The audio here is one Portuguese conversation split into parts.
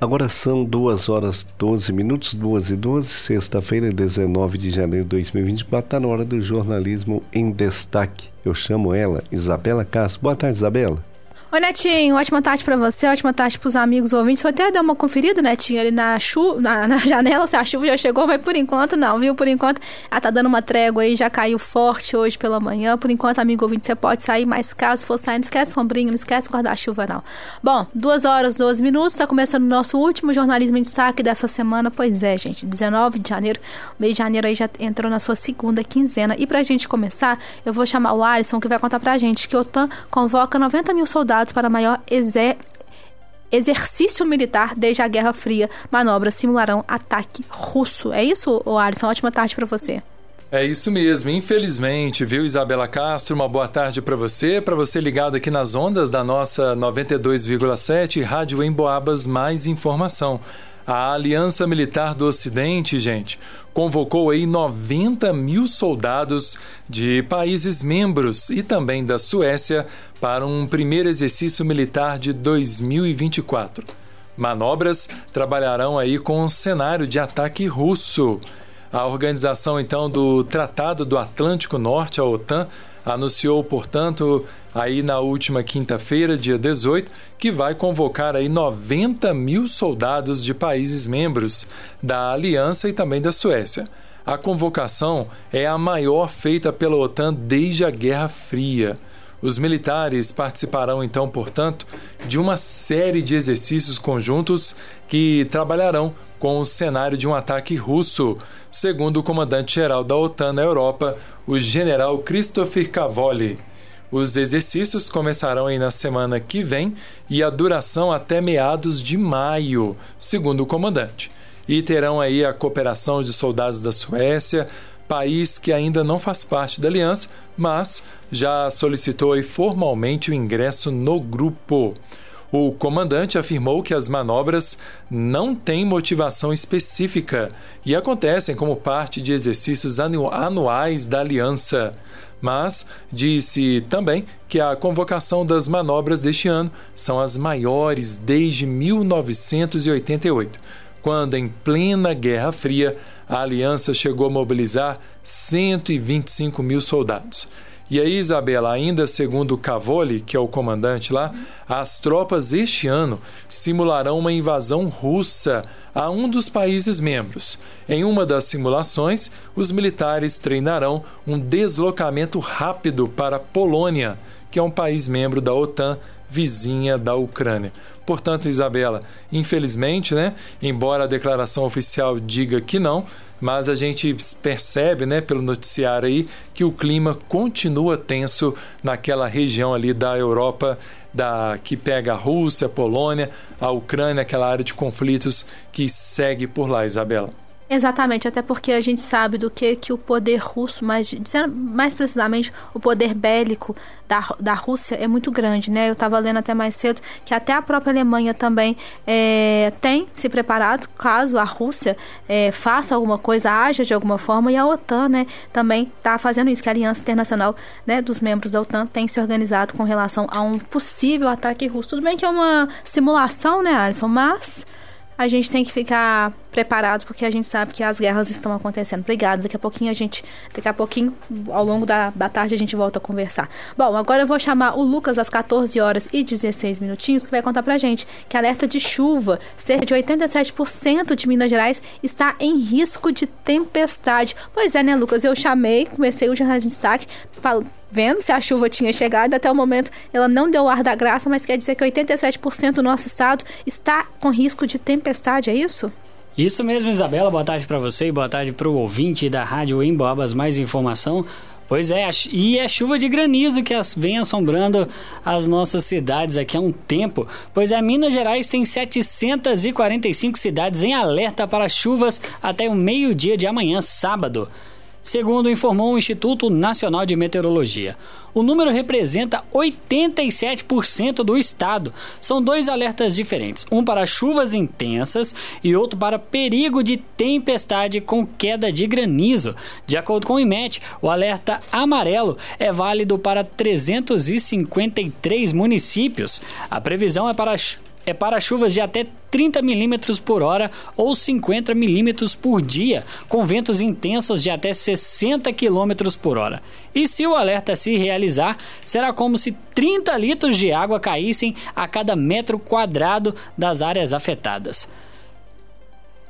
Agora são 2 horas 12 minutos, 2 e 12, sexta-feira, 19 de janeiro de 2024. Está na hora do jornalismo em destaque. Eu chamo ela, Isabela Castro. Boa tarde, Isabela. Oi, Netinho, ótima tarde para você, ótima tarde pros amigos ouvintes. Vou até dar uma conferida, Netinho, ali na, chu na, na, janela, se a chuva já chegou, mas por enquanto não, viu? Por enquanto, ela tá dando uma trégua aí, já caiu forte hoje pela manhã. Por enquanto, amigo ouvinte, você pode sair, mas caso for sair, não esquece sombrinho, não esquece guarda-chuva, não. Bom, 2 horas, 12 minutos, tá começando o nosso último jornalismo em destaque dessa semana. Pois é, gente, 19 de janeiro, mês de janeiro aí já entrou na sua segunda quinzena. E pra gente começar, eu vou chamar o Alisson, que vai contar pra gente que o OTAN convoca 90 mil soldados para a maior exercício militar desde a Guerra Fria. Manobras simularão ataque russo. É isso, Alisson? Ótima tarde para você. É isso mesmo, infelizmente, viu, Isabela Castro? Uma boa tarde para você, para você ligado aqui nas ondas da nossa 92,7 Rádio Emboabas Mais Informação. A Aliança Militar do Ocidente, gente, convocou aí 90 mil soldados de países membros e também da Suécia para um primeiro exercício militar de 2024. Manobras trabalharão aí com um cenário de ataque russo. A organização então do Tratado do Atlântico Norte, a OTAN, anunciou, portanto, aí na última quinta-feira, dia 18, que vai convocar aí 90 mil soldados de países membros da Aliança e também da Suécia. A convocação é a maior feita pela OTAN desde a Guerra Fria. Os militares participarão então, portanto, de uma série de exercícios conjuntos que trabalharão com o cenário de um ataque russo, segundo o comandante-geral da OTAN na Europa, o general Christopher Cavoli. Os exercícios começarão aí na semana que vem e a duração até meados de maio, segundo o comandante. E terão aí a cooperação de soldados da Suécia, país que ainda não faz parte da aliança, mas já solicitou formalmente o ingresso no grupo. O comandante afirmou que as manobras não têm motivação específica e acontecem como parte de exercícios anuais da aliança. Mas disse também que a convocação das manobras deste ano são as maiores desde 1988, quando, em plena Guerra Fria, a aliança chegou a mobilizar 125 mil soldados. E aí, Isabela, ainda segundo Cavoli, que é o comandante lá, as tropas este ano simularão uma invasão russa a um dos países membros. Em uma das simulações, os militares treinarão um deslocamento rápido para a Polônia, que é um país membro da OTAN vizinha da Ucrânia. Portanto, Isabela, infelizmente, né, embora a declaração oficial diga que não, mas a gente percebe, né, pelo noticiário aí, que o clima continua tenso naquela região ali da Europa, da que pega a Rússia, a Polônia, a Ucrânia, aquela área de conflitos que segue por lá, Isabela. Exatamente, até porque a gente sabe do que, que o poder russo, mais, mais precisamente, o poder bélico da, da Rússia é muito grande, né? Eu estava lendo até mais cedo que até a própria Alemanha também é, tem se preparado caso a Rússia é, faça alguma coisa, haja de alguma forma, e a OTAN, né, também está fazendo isso, que a Aliança Internacional né, dos membros da OTAN tem se organizado com relação a um possível ataque russo. Tudo bem que é uma simulação, né, Alisson? Mas a gente tem que ficar preparado porque a gente sabe que as guerras estão acontecendo. Obrigada. Daqui a pouquinho a gente, daqui a pouquinho, ao longo da, da tarde, a gente volta a conversar. Bom, agora eu vou chamar o Lucas às 14 horas e 16 minutinhos, que vai contar pra gente que alerta de chuva, cerca de 87% de Minas Gerais está em risco de tempestade. Pois é, né, Lucas? Eu chamei, comecei o jornal de destaque, falo, vendo se a chuva tinha chegado. Até o momento ela não deu ar da graça, mas quer dizer que 87% do nosso estado está com risco de tempestade, é isso? Isso mesmo, Isabela. Boa tarde para você e boa tarde para o ouvinte da Rádio Emboabas. Mais informação. Pois é, e é chuva de granizo que vem assombrando as nossas cidades aqui há um tempo. Pois é, Minas Gerais tem 745 cidades em alerta para chuvas até o meio-dia de amanhã, sábado segundo informou o Instituto Nacional de Meteorologia. O número representa 87% do estado. São dois alertas diferentes, um para chuvas intensas e outro para perigo de tempestade com queda de granizo. De acordo com o IMET, o alerta amarelo é válido para 353 municípios. A previsão é para é para chuvas de até 30 milímetros por hora ou 50 milímetros por dia, com ventos intensos de até 60 quilômetros por hora. E se o alerta se realizar, será como se 30 litros de água caíssem a cada metro quadrado das áreas afetadas.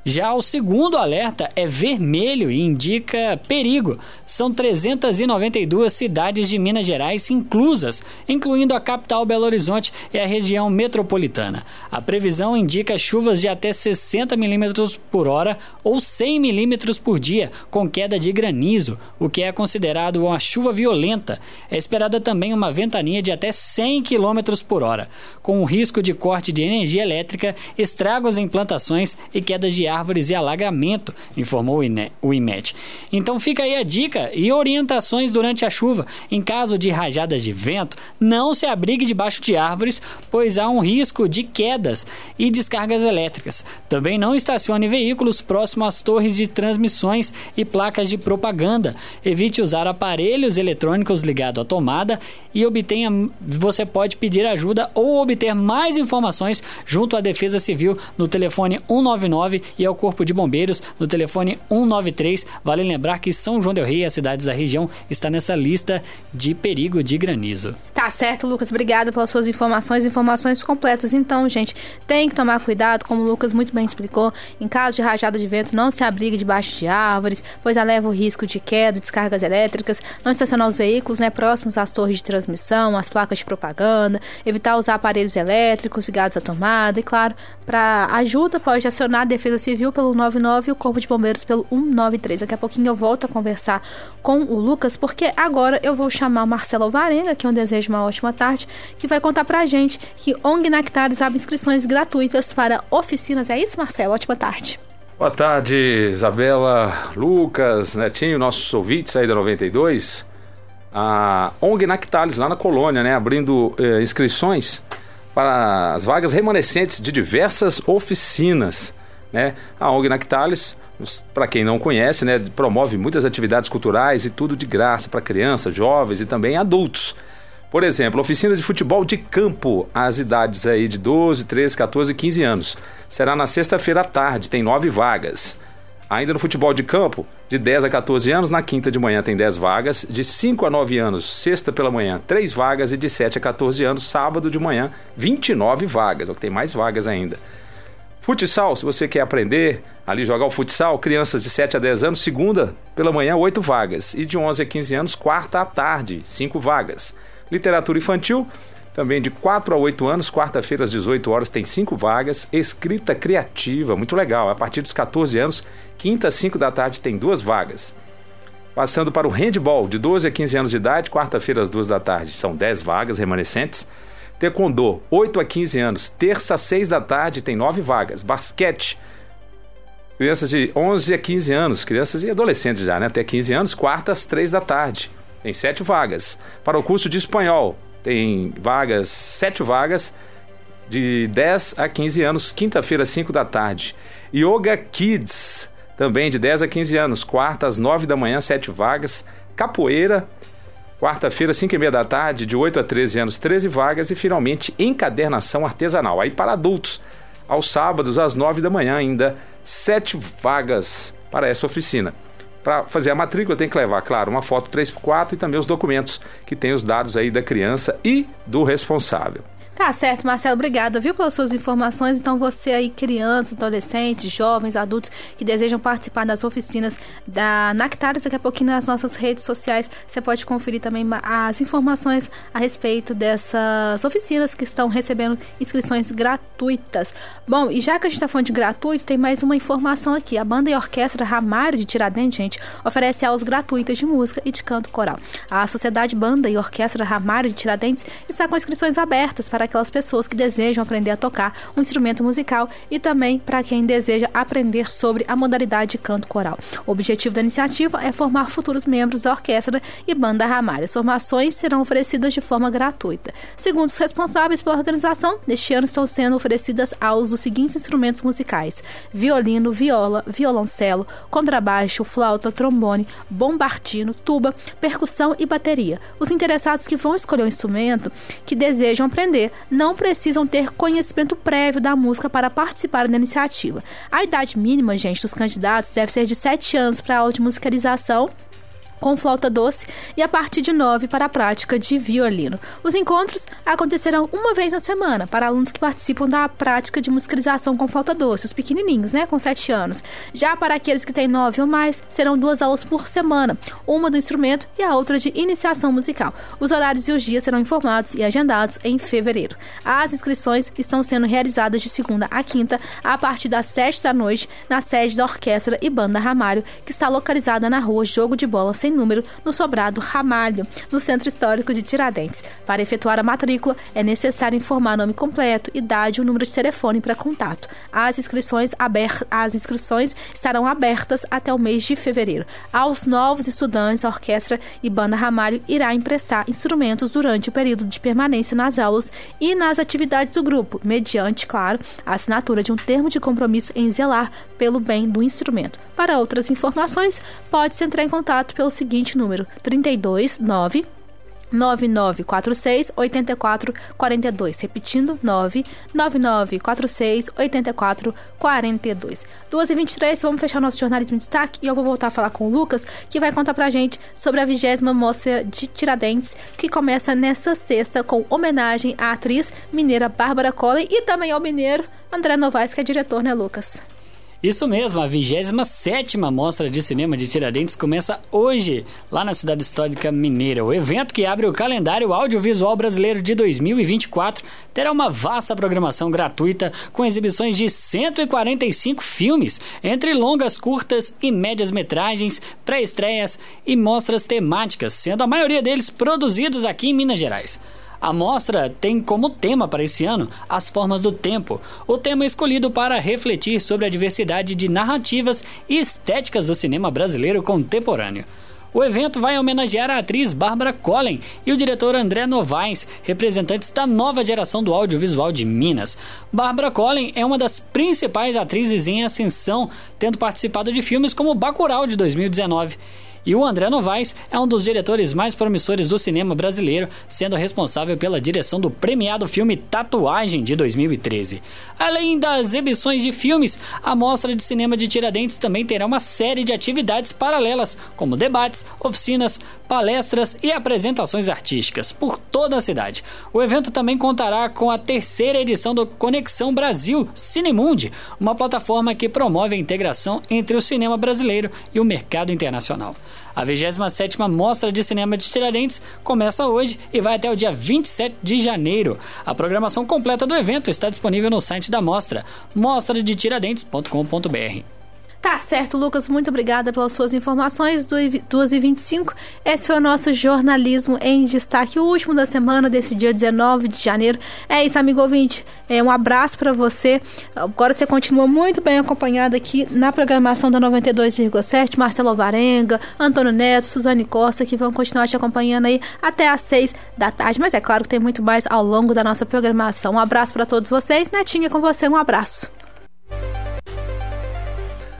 Já o segundo alerta é vermelho e indica perigo. São 392 cidades de Minas Gerais inclusas, incluindo a capital Belo Horizonte e a região metropolitana. A previsão indica chuvas de até 60 milímetros por hora ou 100 milímetros por dia, com queda de granizo, o que é considerado uma chuva violenta. É esperada também uma ventania de até 100 quilômetros por hora, com o risco de corte de energia elétrica, estragos em plantações e quedas de ar árvores e alagamento, informou o IMET. Então fica aí a dica e orientações durante a chuva. Em caso de rajadas de vento, não se abrigue debaixo de árvores, pois há um risco de quedas e descargas elétricas. Também não estacione veículos próximo às torres de transmissões e placas de propaganda. Evite usar aparelhos eletrônicos ligados à tomada e obtenha. Você pode pedir ajuda ou obter mais informações junto à Defesa Civil no telefone 199 e ao Corpo de Bombeiros no telefone 193. Vale lembrar que São João del Rei e as cidades da região está nessa lista de perigo de granizo. Tá certo, Lucas. Obrigado pelas suas informações, informações completas. Então, gente, tem que tomar cuidado, como o Lucas muito bem explicou. Em caso de rajada de vento, não se abrigue debaixo de árvores, pois eleva o risco de queda, descargas elétricas. Não estacionar os veículos né, próximos às torres de transmissão, às placas de propaganda. Evitar usar aparelhos elétricos ligados à tomada. E, claro, para ajuda, pode acionar a Defesa Civil Civil pelo 99 e o Corpo de Bombeiros pelo 193. Daqui a pouquinho eu volto a conversar com o Lucas, porque agora eu vou chamar o Marcelo Varenga, que eu desejo uma ótima tarde, que vai contar pra gente que ONG Nectares abre inscrições gratuitas para oficinas. É isso, Marcelo? Ótima tarde. Boa tarde, Isabela, Lucas, Netinho, nossos ouvintes aí da 92. A ONG Nactalis, lá na colônia, né, abrindo eh, inscrições para as vagas remanescentes de diversas oficinas. Né? A ONG Nactalis, para quem não conhece, né, promove muitas atividades culturais e tudo de graça para crianças, jovens e também adultos. Por exemplo, oficina de futebol de campo, às idades aí de 12, 13, 14 e 15 anos. Será na sexta-feira à tarde, tem nove vagas. Ainda no futebol de campo, de 10 a 14 anos, na quinta de manhã tem 10 vagas, de 5 a 9 anos, sexta pela manhã, 3 vagas e de 7 a 14 anos, sábado de manhã, 29 vagas, é o que tem mais vagas ainda. Futsal, se você quer aprender ali jogar o futsal, crianças de 7 a 10 anos, segunda pela manhã, 8 vagas. E de 11 a 15 anos, quarta à tarde, 5 vagas. Literatura infantil, também de 4 a 8 anos, quarta-feira às 18 horas, tem 5 vagas. Escrita criativa, muito legal. A partir dos 14 anos, quinta às 5 da tarde, tem duas vagas. Passando para o handball, de 12 a 15 anos de idade, quarta-feira às 2 da tarde, são 10 vagas remanescentes. Taekwondo, 8 a 15 anos, terça às 6 da tarde, tem 9 vagas. Basquete, crianças de 11 a 15 anos, crianças e adolescentes já, né? Até 15 anos, quarta às 3 da tarde, tem 7 vagas. Para o curso de espanhol, tem vagas, 7 vagas, de 10 a 15 anos, quinta-feira, 5 da tarde. Yoga Kids, também de 10 a 15 anos, quarta às 9 da manhã, 7 vagas. Capoeira, Quarta-feira, 5 e meia da tarde, de 8 a 13 anos, 13 vagas. E finalmente, encadernação artesanal. Aí para adultos, aos sábados, às 9 da manhã, ainda 7 vagas para essa oficina. Para fazer a matrícula, tem que levar, claro, uma foto 3x4 e também os documentos que tem os dados aí da criança e do responsável. Tá certo, Marcelo, obrigada, viu, pelas suas informações. Então, você aí, crianças, adolescentes, jovens, adultos que desejam participar das oficinas da Nactares, daqui a pouquinho nas nossas redes sociais, você pode conferir também as informações a respeito dessas oficinas que estão recebendo inscrições gratuitas. Bom, e já que a gente está falando de gratuito, tem mais uma informação aqui. A banda e orquestra Ramário de Tiradentes, gente, oferece aulas gratuitas de música e de canto coral. A Sociedade Banda e Orquestra Ramário de Tiradentes está com inscrições abertas para aquelas pessoas que desejam aprender a tocar um instrumento musical e também para quem deseja aprender sobre a modalidade de canto coral. O objetivo da iniciativa é formar futuros membros da orquestra e banda Ramalho. As formações serão oferecidas de forma gratuita. Segundo os responsáveis pela organização, neste ano estão sendo oferecidas aulas dos seguintes instrumentos musicais: violino, viola, violoncelo, contrabaixo, flauta, trombone, bombardino, tuba, percussão e bateria. Os interessados que vão escolher um instrumento que desejam aprender não precisam ter conhecimento prévio da música para participar da iniciativa. A idade mínima, gente, dos candidatos deve ser de 7 anos para a aula de musicalização com flauta doce e a partir de 9 para a prática de violino. Os encontros acontecerão uma vez na semana para alunos que participam da prática de musicalização com flauta doce, os pequenininhos, né, com 7 anos. Já para aqueles que têm 9 ou mais, serão duas aulas por semana, uma do instrumento e a outra de iniciação musical. Os horários e os dias serão informados e agendados em fevereiro. As inscrições estão sendo realizadas de segunda a quinta, a partir das 7 da noite, na sede da Orquestra e Banda Ramalho, que está localizada na rua Jogo de Bola sem número no sobrado Ramalho, no Centro Histórico de Tiradentes. Para efetuar a matrícula, é necessário informar nome completo, idade e o número de telefone para contato. As inscrições, aber... As inscrições estarão abertas até o mês de fevereiro. Aos novos estudantes, a orquestra e banda Ramalho irá emprestar instrumentos durante o período de permanência nas aulas e nas atividades do grupo, mediante, claro, a assinatura de um termo de compromisso em zelar pelo bem do instrumento. Para outras informações, pode-se entrar em contato pelo seguinte número: 329 9946 8442. Repetindo, 99946 8442. 2 e 23 vamos fechar nosso jornalismo em destaque e eu vou voltar a falar com o Lucas, que vai contar pra gente sobre a vigésima Mostra de Tiradentes, que começa nessa sexta com homenagem à atriz mineira Bárbara Collin e também ao mineiro André Novaes, que é diretor, né, Lucas? Isso mesmo, a 27 Mostra de Cinema de Tiradentes começa hoje, lá na cidade histórica mineira. O evento, que abre o calendário audiovisual brasileiro de 2024, terá uma vasta programação gratuita com exibições de 145 filmes, entre longas, curtas e médias metragens, pré-estreias e mostras temáticas, sendo a maioria deles produzidos aqui em Minas Gerais. A mostra tem como tema para esse ano as formas do tempo, o tema escolhido para refletir sobre a diversidade de narrativas e estéticas do cinema brasileiro contemporâneo. O evento vai homenagear a atriz Bárbara Collin e o diretor André Novaes, representantes da nova geração do audiovisual de Minas. Bárbara Collin é uma das principais atrizes em ascensão, tendo participado de filmes como Bacurau de 2019. E o André Novaes é um dos diretores mais promissores do cinema brasileiro, sendo responsável pela direção do premiado filme Tatuagem de 2013. Além das exibições de filmes, a Mostra de Cinema de Tiradentes também terá uma série de atividades paralelas, como debates, oficinas, palestras e apresentações artísticas por toda a cidade. O evento também contará com a terceira edição do Conexão Brasil Cinemundi, uma plataforma que promove a integração entre o cinema brasileiro e o mercado internacional. A 27ª Mostra de Cinema de Tiradentes começa hoje e vai até o dia 27 de janeiro. A programação completa do evento está disponível no site da mostra, mostradetiradentes.com.br. Tá certo, Lucas. Muito obrigada pelas suas informações. 2h25. Esse foi o nosso jornalismo em destaque, o último da semana, desse dia 19 de janeiro. É isso, amigo ouvinte. É, um abraço para você. Agora você continua muito bem acompanhado aqui na programação da 92,7. Marcelo Varenga, Antônio Neto, Suzane Costa, que vão continuar te acompanhando aí até às 6 da tarde. Mas é claro que tem muito mais ao longo da nossa programação. Um abraço para todos vocês. Netinha, com você, um abraço.